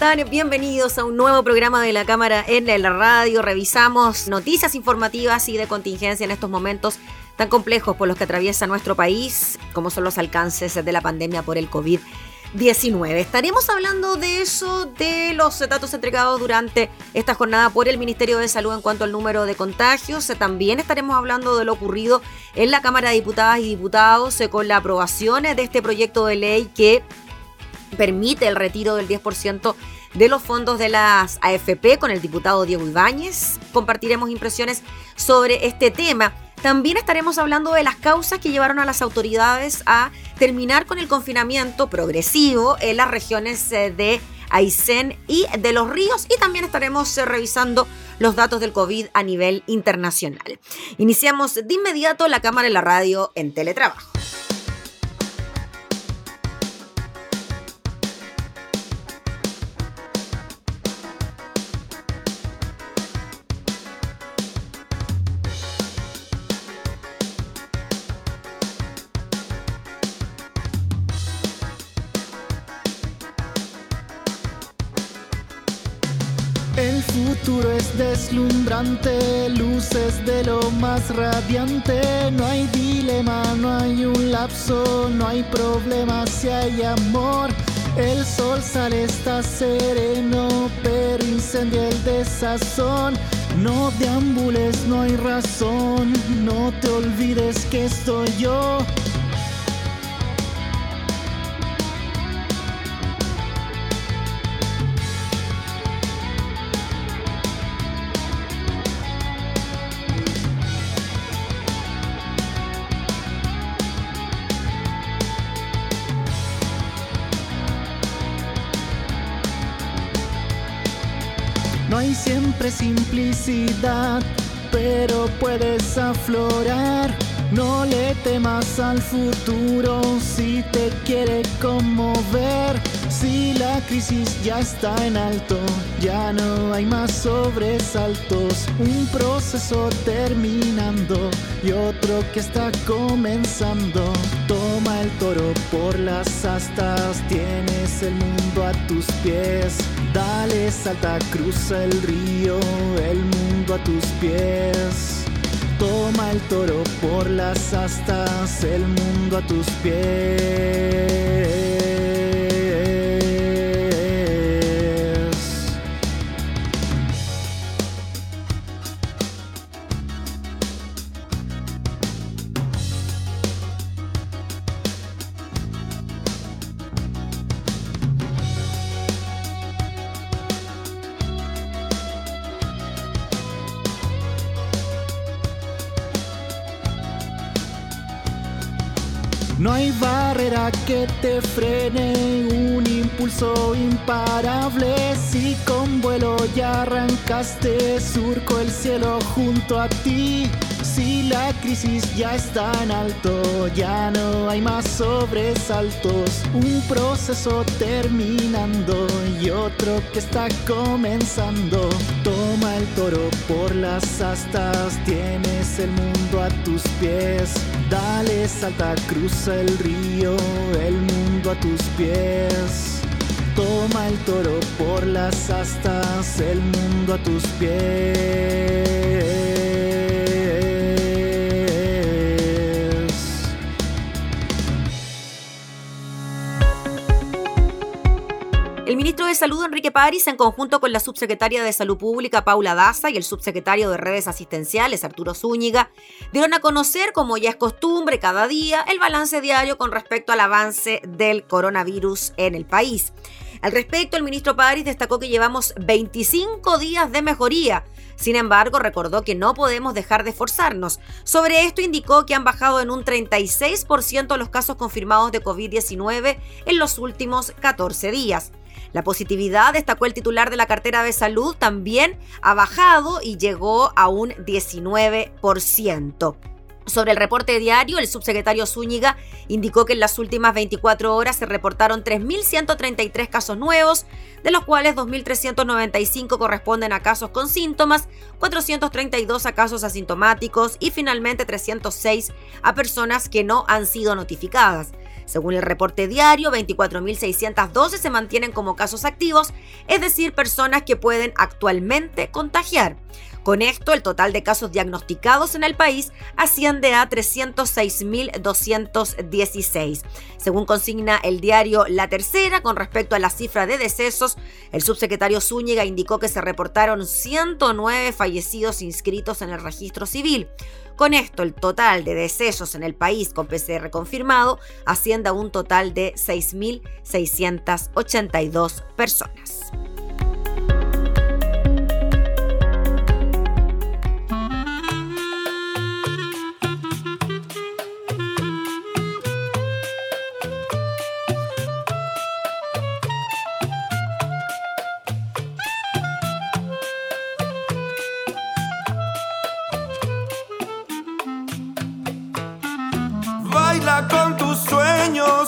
Están? Bienvenidos a un nuevo programa de la Cámara en la radio. Revisamos noticias informativas y de contingencia en estos momentos tan complejos por los que atraviesa nuestro país, como son los alcances de la pandemia por el COVID-19. Estaremos hablando de eso, de los datos entregados durante esta jornada por el Ministerio de Salud en cuanto al número de contagios. También estaremos hablando de lo ocurrido en la Cámara de Diputadas y Diputados con la aprobación de este proyecto de ley que permite el retiro del 10% de los fondos de las AFP con el diputado Diego Ibáñez. Compartiremos impresiones sobre este tema. También estaremos hablando de las causas que llevaron a las autoridades a terminar con el confinamiento progresivo en las regiones eh, de Aysén y de los ríos y también estaremos eh, revisando los datos del COVID a nivel internacional. Iniciamos de inmediato la cámara y la radio en teletrabajo. Luces de lo más radiante. No hay dilema, no hay un lapso, no hay problema si hay amor. El sol sale, está sereno, pero incendia el desazón. No deambules, no hay razón, no te olvides que estoy yo. Siempre simplicidad, pero puedes aflorar. No le temas al futuro si te quiere conmover. Si la crisis ya está en alto, ya no hay más sobresaltos. Un proceso terminando y otro que está comenzando. Toma el toro por las astas, tienes el mundo a tus pies. Dale, salta, cruza el río, el mundo a tus pies. Toma el toro por las astas, el mundo a tus pies. Te frene, un impulso imparable. Si con vuelo ya arrancaste, surco el cielo junto a ti. Si la crisis ya está en alto, ya no hay más sobresaltos. Un proceso terminando y otro que está comenzando. Toma el toro por las astas, tienes el mundo a tus pies. Dale, salta, cruza el río, el mundo a tus pies. Toma el toro por las astas, el mundo a tus pies. Salud, Enrique París, en conjunto con la subsecretaria de Salud Pública, Paula Daza, y el subsecretario de Redes Asistenciales, Arturo Zúñiga, dieron a conocer, como ya es costumbre cada día, el balance diario con respecto al avance del coronavirus en el país. Al respecto, el ministro París destacó que llevamos 25 días de mejoría. Sin embargo, recordó que no podemos dejar de esforzarnos. Sobre esto indicó que han bajado en un 36% los casos confirmados de COVID-19 en los últimos 14 días. La positividad, destacó el titular de la cartera de salud, también ha bajado y llegó a un 19%. Sobre el reporte diario, el subsecretario Zúñiga indicó que en las últimas 24 horas se reportaron 3.133 casos nuevos, de los cuales 2.395 corresponden a casos con síntomas, 432 a casos asintomáticos y finalmente 306 a personas que no han sido notificadas. Según el reporte diario, 24.612 se mantienen como casos activos, es decir, personas que pueden actualmente contagiar. Con esto, el total de casos diagnosticados en el país asciende a 306.216. Según consigna el diario La Tercera, con respecto a la cifra de decesos, el subsecretario Zúñiga indicó que se reportaron 109 fallecidos inscritos en el registro civil. Con esto, el total de decesos en el país con PCR confirmado asciende a un total de 6.682 personas.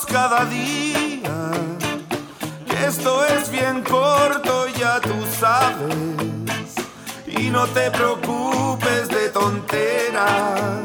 Cada día. Esto es bien corto, ya tú sabes. Y no te preocupes de tonteras.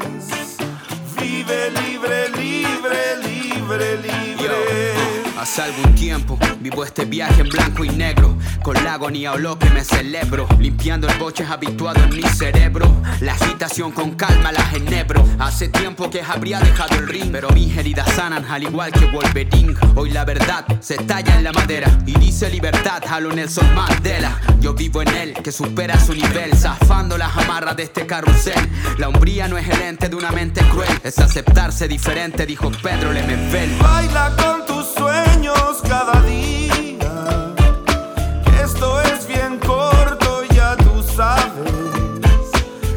Vive libre, libre, libre, libre. Hace algún tiempo vivo este viaje en blanco y negro, con la agonía o lo que me celebro, limpiando el boche habituado en mi cerebro. La agitación con calma la genebro. Hace tiempo que habría dejado el ring, pero mis heridas sanan al igual que Wolverine. Hoy la verdad se talla en la madera y dice libertad a lo Nelson Mandela. Yo vivo en él que supera su nivel, zafando las amarras de este carrusel. La hombría no es el ente de una mente cruel, es aceptarse diferente, dijo Pedro Lemebel. Baila con cada día. esto es bien corto, ya tú sabes.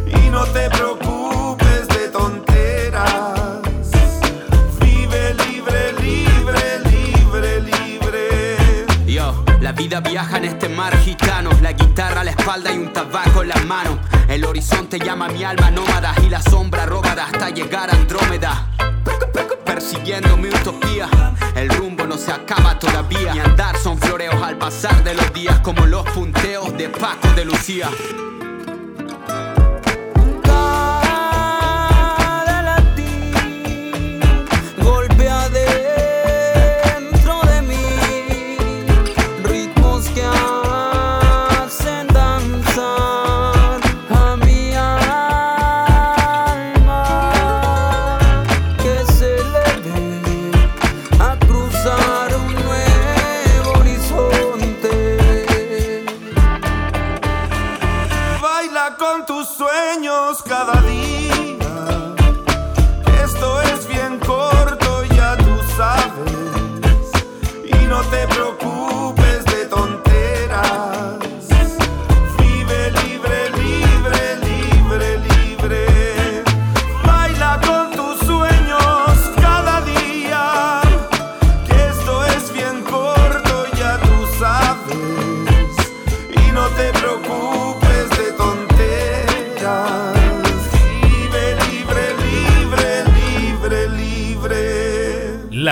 Y no te preocupes de tonteras. Vive libre, libre, libre, libre. Yo, la vida viaja en este mar gitano. La guitarra a la espalda y un tabaco en las manos. El horizonte llama mi alma nómada y la sombra robada hasta llegar a Andrómeda persiguiendo mi utopía. El rumbo no se acaba todavía. Mi andar son floreos al pasar de los días, como los punteos de Paco de Lucía.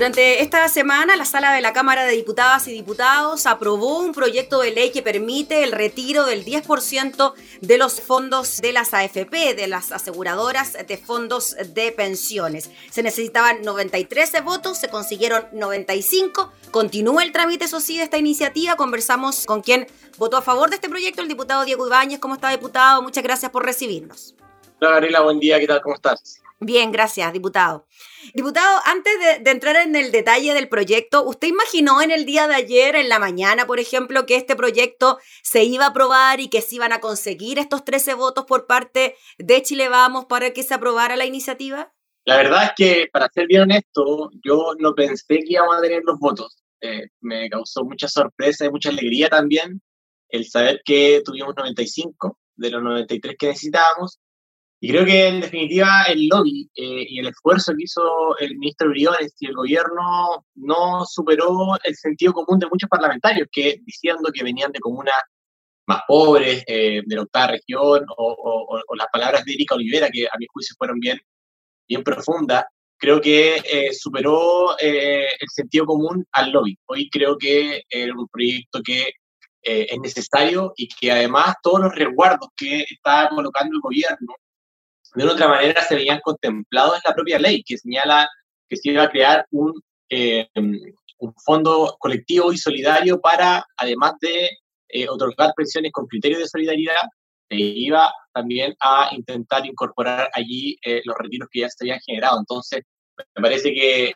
Durante esta semana, la sala de la Cámara de Diputadas y Diputados aprobó un proyecto de ley que permite el retiro del 10% de los fondos de las AFP, de las aseguradoras de fondos de pensiones. Se necesitaban 93 votos, se consiguieron 95. Continúa el trámite, eso sí, de esta iniciativa. Conversamos con quien votó a favor de este proyecto, el diputado Diego Ibáñez. ¿Cómo está, diputado? Muchas gracias por recibirnos. Hola, Gabriela, buen día. ¿Qué tal? ¿Cómo estás? Bien, gracias, diputado. Diputado, antes de, entrar en el detalle del proyecto, ¿usted imaginó en el día de ayer, en la mañana, por ejemplo, que este proyecto se iba a aprobar y que se iban a conseguir estos 13 votos por parte de Chile Vamos para que se aprobara la iniciativa? La verdad es que, para ser bien honesto, yo no pensé que íbamos a tener los votos. Eh, me causó mucha sorpresa y mucha alegría también el saber que tuvimos 95 de los 93 que necesitábamos. Y creo que en definitiva el lobby eh, y el esfuerzo que hizo el ministro Briones y el gobierno no superó el sentido común de muchos parlamentarios que diciendo que venían de comunas más pobres, eh, de la octava región, o, las palabras de Erika Olivera, que a mi juicio fueron bien, bien profundas, creo que eh, superó el sentido común al lobby. Hoy creo que era un proyecto que es necesario y que además todos los resguardos que está colocando el gobierno de una otra manera se veían contemplados en la propia ley, que señala que se iba a crear un, eh, fondo colectivo y solidario para, además de eh, otorgar pensiones con criterios de solidaridad, se iba también a intentar incorporar allí eh, los retiros que ya se habían generado. Entonces, me parece que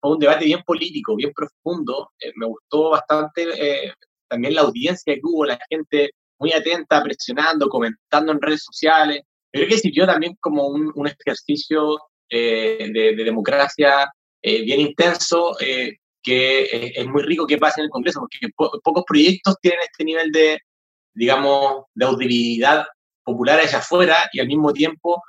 fue un debate bien político, bien profundo. me gustó bastante también la audiencia que hubo, la gente muy atenta, presionando, comentando en redes sociales creo que sirvió también como un, un ejercicio eh, de, democracia eh, bien intenso, eh, que es muy rico que pase en el Congreso, porque pocos proyectos tienen este nivel de, digamos, de audibilidad popular allá afuera y al mismo tiempo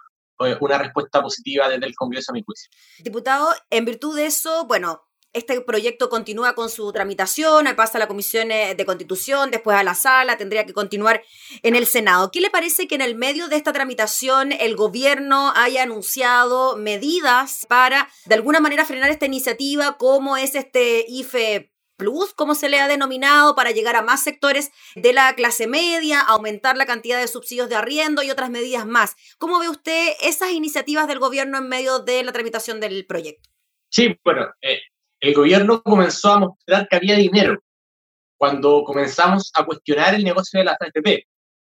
una respuesta positiva desde el Congreso a mi juicio. Diputado, en virtud de eso, bueno, este proyecto continúa con su tramitación, pasa a la Comisión eh, de Constitución, después a la sala, tendría que continuar en el Senado. ¿Qué le parece que en el medio de esta tramitación el gobierno haya anunciado medidas para de alguna manera frenar esta iniciativa, como es este IFE Plus, como se le ha denominado, para llegar a más sectores de la clase media, aumentar la cantidad de subsidios de arriendo y otras medidas más. ¿Cómo ve usted esas iniciativas del gobierno en medio de la tramitación del proyecto? Sí, bueno, eh, el gobierno comenzó a mostrar que había dinero cuando comenzamos a cuestionar el negocio de la AFP.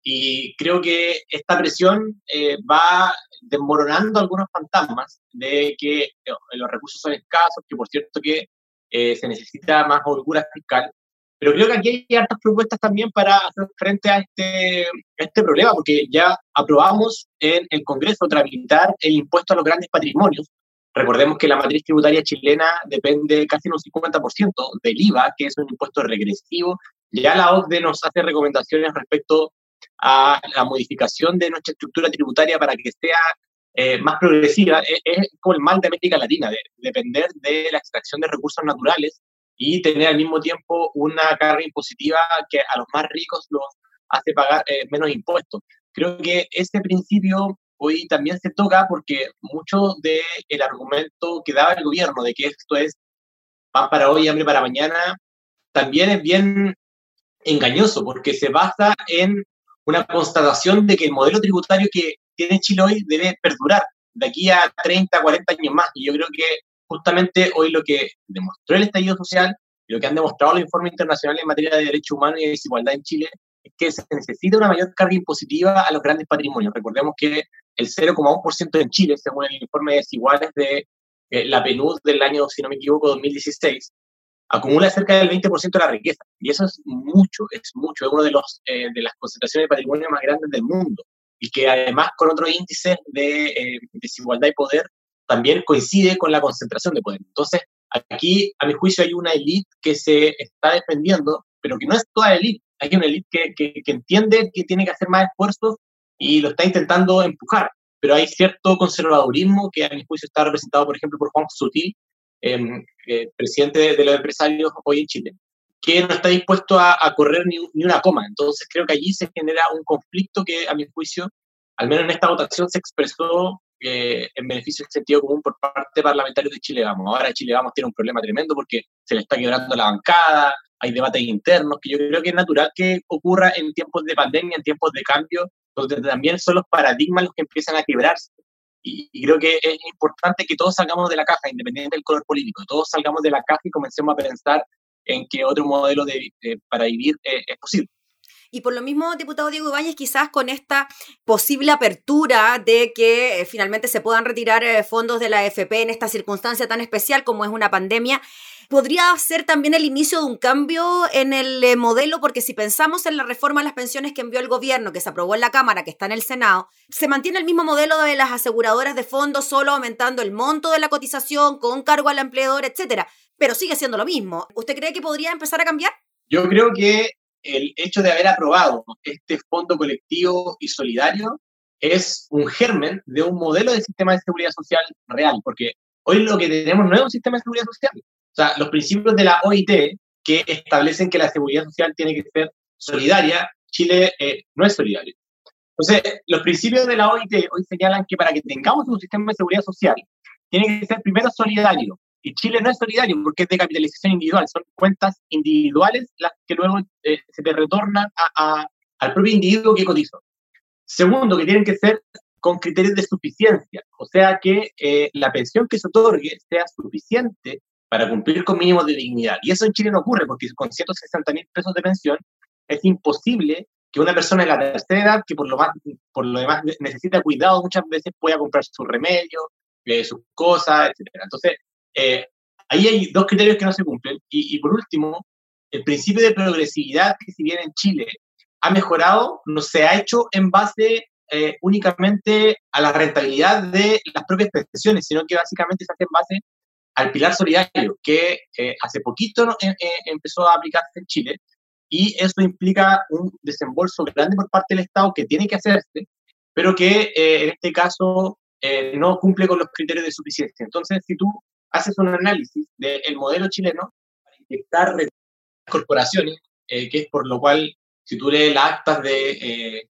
Y creo que esta presión eh, va desmoronando algunos fantasmas de que eh, los recursos son escasos, que por cierto que eh, se necesita más holgura fiscal. Pero creo que aquí hay hartas propuestas también para hacer frente a este, a este problema, porque ya aprobamos en el Congreso tramitar el impuesto a los grandes patrimonios, Recordemos que la matriz tributaria chilena depende casi en un 50% del IVA, que es un impuesto regresivo. Ya la OCDE nos hace recomendaciones respecto a la modificación de nuestra estructura tributaria para que sea eh, más progresiva. Es, es, como el mal de América Latina, de, depender de la extracción de recursos naturales y tener al mismo tiempo una carga impositiva que a los más ricos los hace pagar eh, menos impuestos. Creo que ese principio hoy también se toca porque mucho del el argumento que daba el gobierno de que esto es pan para hoy, hambre para mañana, también es bien engañoso porque se basa en una constatación de que el modelo tributario que tiene Chile hoy debe perdurar de aquí a 30, 40 años más. Y yo creo que justamente hoy lo que demostró el estallido social y lo que han demostrado los informes internacionales en materia de derechos humanos y de desigualdad en Chile es que se necesita una mayor carga impositiva a los grandes patrimonios. Recordemos que el 0,1% en Chile, según el informe de desiguales de eh, la PNUD del año, si no me equivoco, 2016, acumula cerca del 20% de la riqueza. Y eso es mucho, es mucho. Es una de, los, eh, de las concentraciones de patrimonio más grandes del mundo. Y que además con otros índices de eh, desigualdad y poder también coincide con la concentración de poder. Entonces, aquí, a mi juicio, hay una élite que se está defendiendo, pero que no es toda élite. Hay una élite que, que, que entiende que tiene que hacer más esfuerzos y lo está intentando empujar. Pero hay cierto conservadurismo que a mi juicio está representado, por ejemplo, por Juan Sutil, em, eh, presidente de, los empresarios hoy en Chile, que no está dispuesto a, correr ni, ni, una coma. Entonces creo que allí se genera un conflicto que a mi juicio, al menos en esta votación, se expresó eh, en beneficio del sentido común por parte parlamentaria de Chile Vamos. Ahora Chile Vamos tiene un problema tremendo porque se le está quebrando la bancada, hay debates internos, que yo creo que es natural que ocurra en tiempos de pandemia, en tiempos de cambio, donde también son los paradigmas los que empiezan a quebrarse. Y, creo que es importante que todos salgamos de la caja, independiente del color político, todos salgamos de la caja y comencemos a pensar en que otro modelo de, para vivir eh, es posible. Y por lo mismo, diputado Diego Ibáñez, quizás con esta posible apertura de que eh, finalmente se puedan retirar eh, fondos de la AFP en esta circunstancia tan especial como es una pandemia, podría ser también el inicio de un cambio en el eh, modelo, porque si pensamos en la reforma a las pensiones que envió el gobierno, que se aprobó en la Cámara, que está en el Senado, se mantiene el mismo modelo de las aseguradoras de fondos, solo aumentando el monto de la cotización con cargo al empleador, etcétera, pero sigue siendo lo mismo. ¿Usted cree que podría empezar a cambiar? Yo creo que el hecho de haber aprobado este fondo colectivo y solidario es un germen de un modelo de sistema de seguridad social real, porque hoy lo que tenemos no es un sistema de seguridad social, o sea, los principios de la OIT que establecen que la seguridad social tiene que ser solidaria, Chile eh, no es solidario. Entonces, los principios de la OIT hoy señalan que para que tengamos un sistema de seguridad social, tiene que ser primero solidario. Y Chile no es solidario porque es de capitalización individual, son cuentas individuales las que luego eh, se te retornan a, al propio individuo que cotizó. Segundo, que tienen que ser con criterios de suficiencia, o sea que eh, la pensión que se otorgue sea suficiente para cumplir con mínimos de dignidad. Y eso en Chile no ocurre, porque con 160 mil pesos de pensión es imposible que una persona de la tercera edad, que por lo, más, por lo demás necesita cuidado, muchas veces pueda comprar su remedio, eh, sus cosas, etc. Entonces, eh, ahí hay dos criterios que no se cumplen. Y, y, por último, el principio de progresividad, que si bien en Chile ha mejorado, no se ha hecho en base eh, únicamente a la rentabilidad de las propias pensiones, sino que básicamente se hace en base al pilar solidario, que eh, hace poquito eh, eh, empezó a aplicarse en Chile, y eso implica un desembolso grande por parte del Estado que tiene que hacerse, pero que en este caso no cumple con los criterios de suficiencia. Entonces, si tú haces un análisis del modelo chileno para inyectar corporaciones, que es por lo cual, si tú lees las actas de,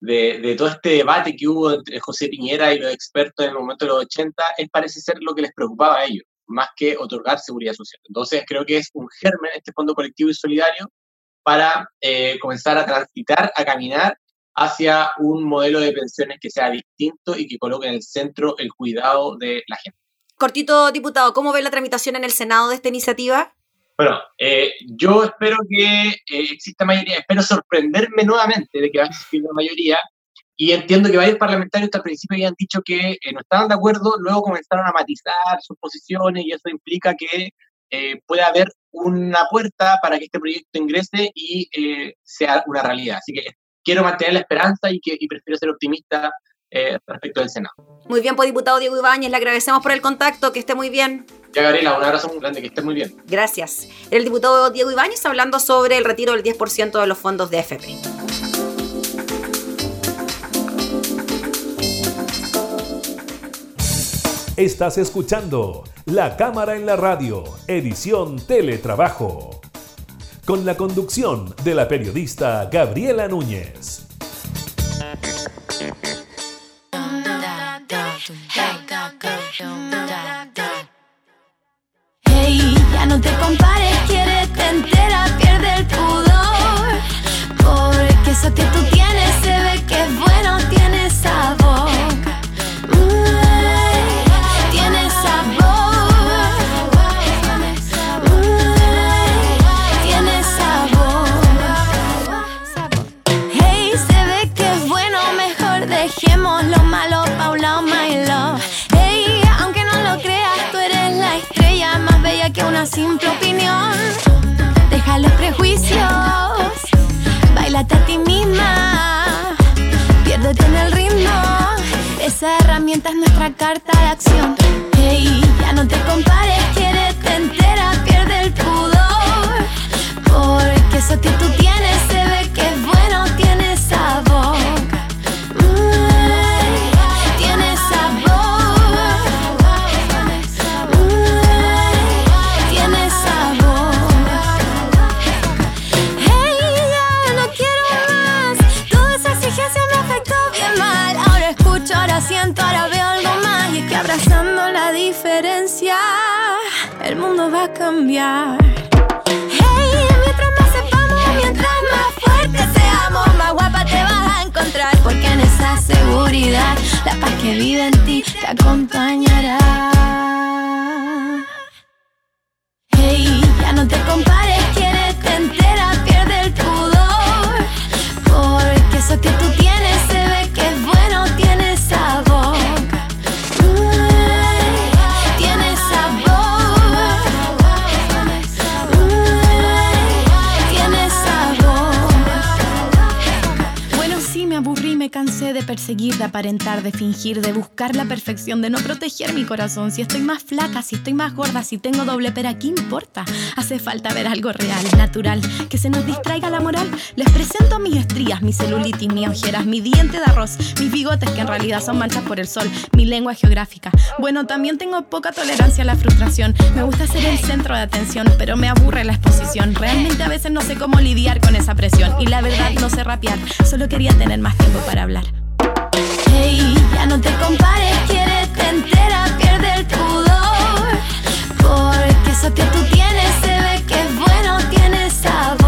de, de, todo este debate que hubo entre José Piñera y los expertos en el momento de los 80, es parece ser lo que les preocupaba a ellos más que otorgar seguridad social. Entonces, creo que es un germen este fondo colectivo y solidario para eh, comenzar a transitar, a caminar hacia un modelo de pensiones que sea distinto y que coloque en el centro el cuidado de la gente. Cortito, diputado, ¿cómo ve la tramitación en el Senado de esta iniciativa? Bueno, eh, yo espero que eh, exista mayoría, espero sorprenderme nuevamente de que va a existir una mayoría y entiendo que varios parlamentarios al principio habían dicho que eh, no estaban de acuerdo, luego comenzaron a matizar sus posiciones y eso implica que eh, puede haber una puerta para que este proyecto ingrese y eh, sea una realidad. Así que quiero mantener la esperanza y, que, y prefiero ser optimista respecto del Senado. Muy bien, pues diputado Diego Ibáñez, le agradecemos por el contacto, que esté muy bien. Ya, Gabriela, un abrazo muy grande, que esté muy bien. Gracias. El diputado Diego Ibáñez hablando sobre el retiro del 10% de los fondos de FP. Estás escuchando La Cámara en la Radio, edición Teletrabajo, con la conducción de la periodista Gabriela Núñez. Hey, ya no te compares, quiere te entera, pierde el pudor. Porque eso que tú tienes se ve que es bueno, tiene sabor. Ti misma, piérdete en el ritmo. Esa herramienta es nuestra carta de acción. Hey, ya no te compares, quiere te entera, pierde el pudor. Porque eso que tú tienes cambiar. Hey, mientras más sepamos, mientras más fuertes seamos, más guapa te vas a encontrar. Porque en esa seguridad, la paz que vive en ti te acompañará. Hey, ya no te compares, quieres te entera, seguir de aparentar, de fingir, de buscar la perfección, de no proteger mi corazón. Si estoy más flaca, si estoy más gorda, si tengo doble pera, ¿qué importa? Hace falta ver algo real, natural, que se nos distraiga la moral. Les presento mis estrías, mi celulitis, mis ojeras, mi diente de arroz, mis bigotes que en realidad son manchas por el sol, mi lengua geográfica. Bueno, también tengo poca tolerancia a la frustración. Me gusta ser el centro de atención, pero me aburre la exposición. Realmente a veces no sé cómo lidiar con esa presión y la verdad no sé rapear, solo quería tener más tiempo para hablar. Hey, ya no te compares, quieres entera, pierde el pudor. Porque eso que tú tienes se ve que es bueno, tiene sabor.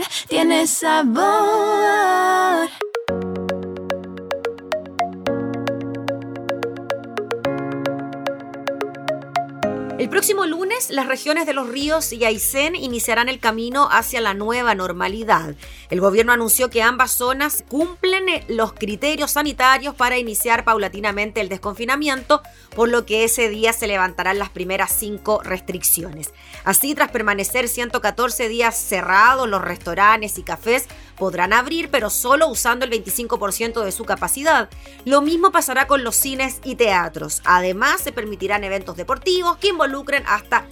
Sabor, tiene sabor. Las regiones de los ríos y Aysén iniciarán el camino hacia la nueva normalidad. El gobierno anunció que ambas zonas cumplen eh, los criterios sanitarios para iniciar paulatinamente el desconfinamiento, por lo que ese día se levantarán las primeras cinco restricciones. Así, tras permanecer 114 días cerrados, los restaurantes y cafés podrán abrir, pero solo usando el 25% de su capacidad. Lo mismo pasará con los cines y teatros. Además, se permitirán eventos deportivos que involucren hasta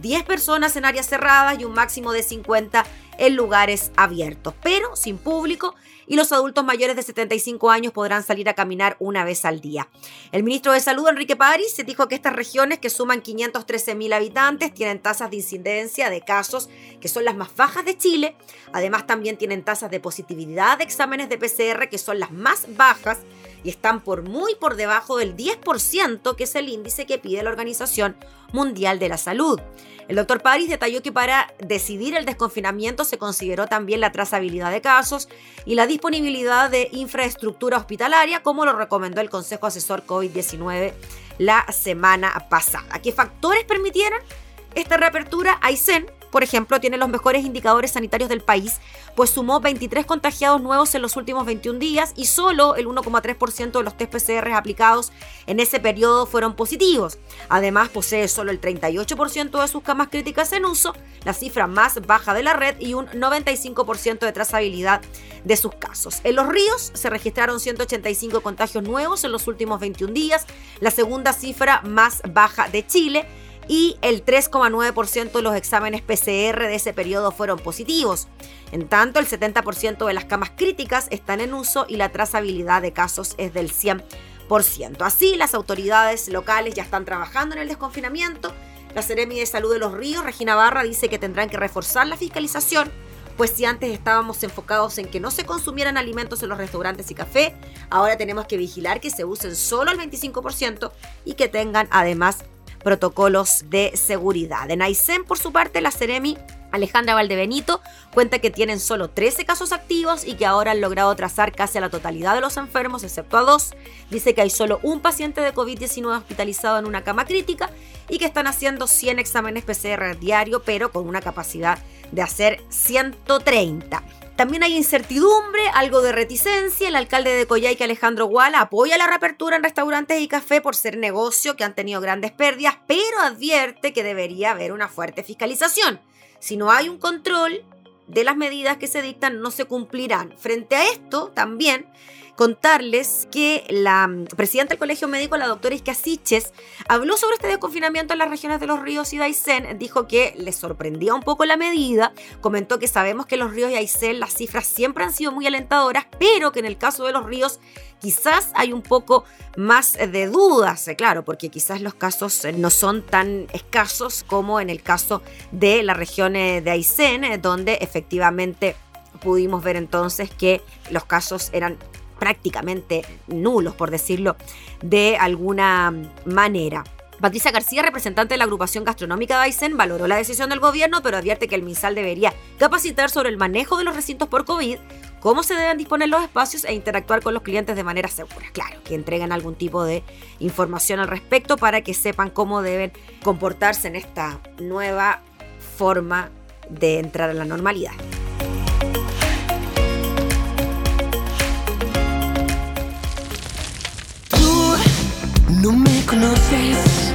10 personas en áreas cerradas y un máximo de 50 en lugares abiertos, pero sin público y los adultos mayores de 75 años podrán salir a caminar una vez al día. El ministro de Salud, Enrique París, se dijo que estas regiones, que suman 513 mil habitantes, tienen tasas de incidencia de casos que son las más bajas de Chile. Además, también tienen tasas de positividad de exámenes de PCR que son las más bajas y están por muy por debajo del 10%, que es el índice que pide la Organización Mundial de la Salud. El doctor París detalló que para decidir el desconfinamiento se consideró también la trazabilidad de casos y la disponibilidad de infraestructura hospitalaria, como lo recomendó el Consejo Asesor COVID-19 la semana pasada. ¿Qué factores permitieron esta reapertura? Aysén, por ejemplo, tiene los mejores indicadores sanitarios del país, pues sumó 23 contagiados nuevos en los últimos 21 días y solo el 1,3% de los test PCR aplicados en ese periodo fueron positivos. Además, posee solo el 38% de sus camas críticas en uso, la cifra más baja de la red y un 95% de trazabilidad de sus casos. En los ríos se registraron 185 contagios nuevos en los últimos 21 días, la segunda cifra más baja de Chile y el 3,9% de los exámenes PCR de ese periodo fueron positivos. En tanto, el 70% de las camas críticas están en uso y la trazabilidad de casos es del 100%. Así, las autoridades locales ya están trabajando en el desconfinamiento. La Seremi de Salud de los Ríos, Regina Barra, dice que tendrán que reforzar la fiscalización, pues si antes estábamos enfocados en que no se consumieran alimentos en los restaurantes y café, ahora tenemos que vigilar que se usen solo el 25% y que tengan además protocolos de seguridad. En Aysén, por su parte, la Ceremi Alejandra Valdebenito cuenta que tienen solo 13 casos activos y que ahora han logrado trazar casi a la totalidad de los enfermos, excepto a dos. Dice que hay solo un paciente de COVID-19 hospitalizado en una cama crítica y que están haciendo 100 exámenes PCR diario, pero con una capacidad de hacer 130. También hay incertidumbre, algo de reticencia. El alcalde de Coyhaique, Alejandro Guala, apoya la reapertura en restaurantes y café por ser negocio que han tenido grandes pérdidas, pero advierte que debería haber una fuerte fiscalización. Si no hay un control de las medidas que se dictan, no se cumplirán. Frente a esto, también contarles que la mm, presidenta del Colegio Médico, la doctora Isca Siches, habló sobre este desconfinamiento en las regiones de los ríos y de Aysén. Dijo que le sorprendía un poco la medida. Comentó que sabemos que los ríos y Aysén las cifras siempre han sido muy alentadoras, pero que en el caso de los ríos quizás hay un poco más de dudas, eh, claro, porque quizás los casos eh, no son tan escasos como en el caso de la región eh, de Aysén, donde efectivamente pudimos ver entonces que los casos eran prácticamente nulos, por decirlo de alguna manera. Patricia García, representante de la agrupación gastronómica Aysén, valoró la decisión del gobierno, pero advierte que el MinSal debería capacitar sobre el manejo de los recintos por COVID, cómo se deben disponer los espacios e interactuar con los clientes de manera segura. Claro, que entreguen algún tipo de información al respecto para que sepan cómo deben comportarse en esta nueva forma de entrar a la normalidad. Conoces,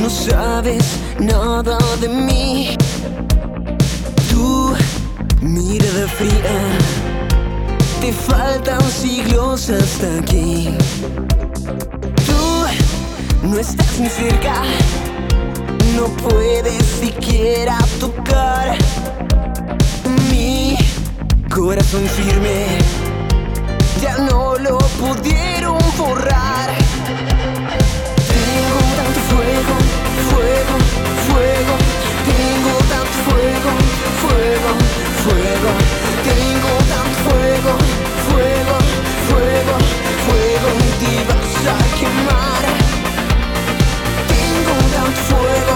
no sabes nada de mí. Tu mirada fría, te faltan siglos hasta aquí. Tú no estás ni cerca, no puedes siquiera tocar mi corazón firme. Ya no lo pudieron borrar. Fuego. Tengo tanto fuego, fuego, fuego. Tengo tanto fuego, fuego, fuego, fuego. Y te vas a quemar. Tengo tanto fuego,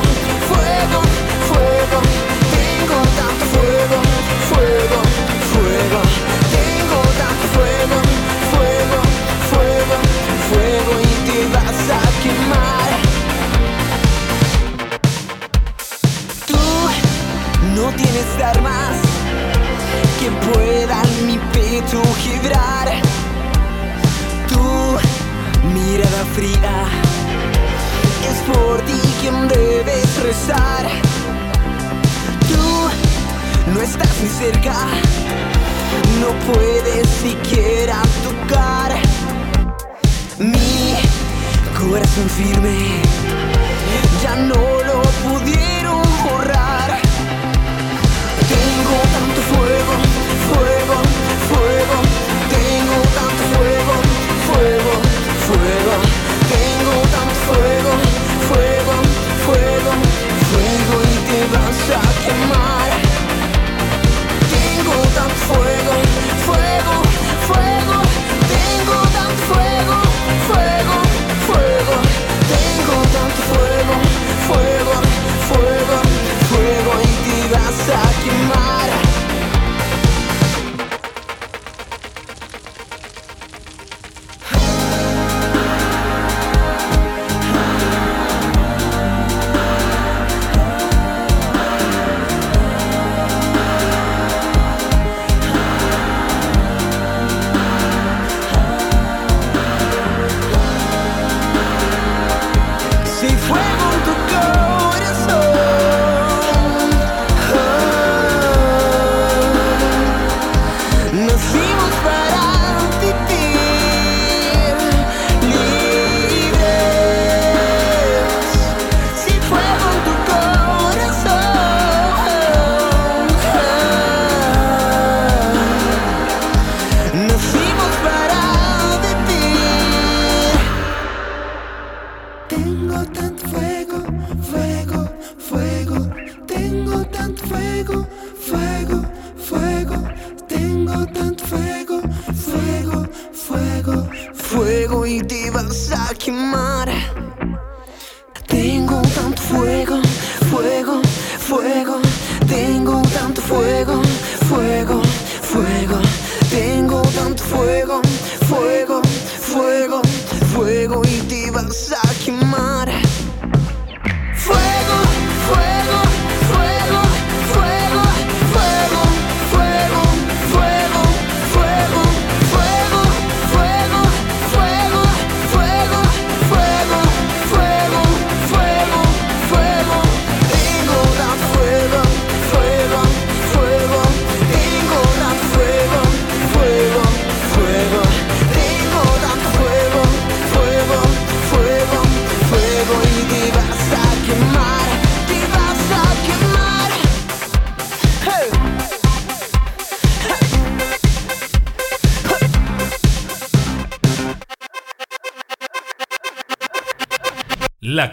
tienes armas que puedan mi pecho quebrar. Tu mirada fría es por ti quien debes rezar. Tú no estás ni cerca, no puedes siquiera tocar mi corazón firme. Ya no lo pudieron borrar. Fuego, fuego, fuego. Tengo tanto fuego, fuego, fuego. Tengo tanto fuego, fuego, fuego, fuego. Y te vas a quemar. Tengo tanto fuego, fuego, fuego. Tengo tanto fuego, fuego, fuego. Tengo tanto fuego, fuego,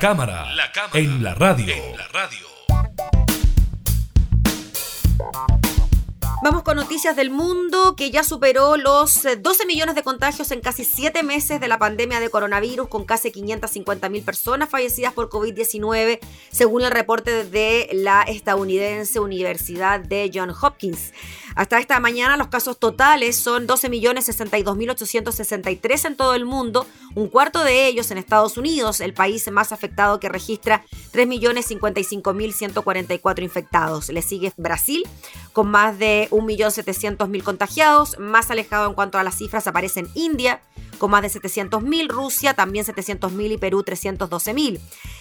cámara, la cámara en la radio. En la radio. Noticias del mundo que ya superó los eh, 12 millones de contagios en casi 7 meses de la pandemia de coronavirus, con casi 550 mil personas fallecidas por COVID-19, según el reporte de la estadounidense Universidad de Johns Hopkins. Hasta esta mañana los casos totales son 12.062.863 en todo el mundo, un cuarto de ellos en Estados Unidos, el país más afectado que registra 3.055.144 infectados. Le sigue Brasil con más de 1.700.000 contagiados. Más alejado en cuanto a las cifras aparece en India con más de 700.000, Rusia también 700.000 y Perú 312.000.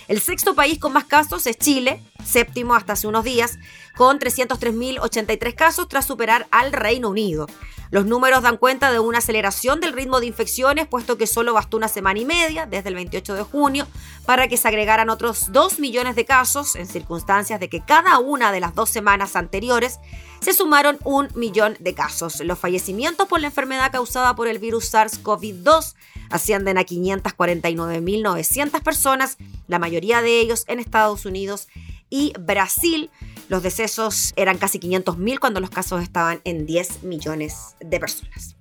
El sexto país con más casos es Chile, séptimo hasta hace unos días, con 303.083 casos tras superar al Reino Unido. Los números dan cuenta de una aceleración del ritmo de infecciones, puesto que solo bastó una semana y media, desde el 28 de junio, para que se agregaran otros 2 millones de casos, en circunstancias de que cada una de las dos semanas anteriores se sumaron un millón de casos. Los fallecimientos por la enfermedad causada por el virus SARS-CoV-2 ascienden a 549.900 personas, la mayoría de ellos en Estados Unidos y Brasil. Los decesos eran casi 500.000 cuando los casos estaban en 10 millones de personas.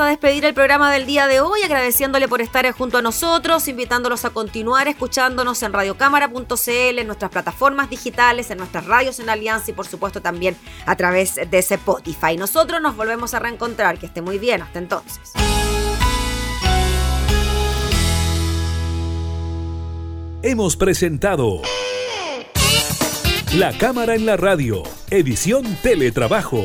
A despedir el programa del día de hoy, agradeciéndole por estar junto a nosotros, invitándolos a continuar escuchándonos en radiocámara.cl, en nuestras plataformas digitales, en nuestras radios en Alianza y por supuesto también a través de Spotify. Nosotros nos volvemos a reencontrar, que esté muy bien, hasta entonces. Hemos presentado La Cámara en la Radio, edición Teletrabajo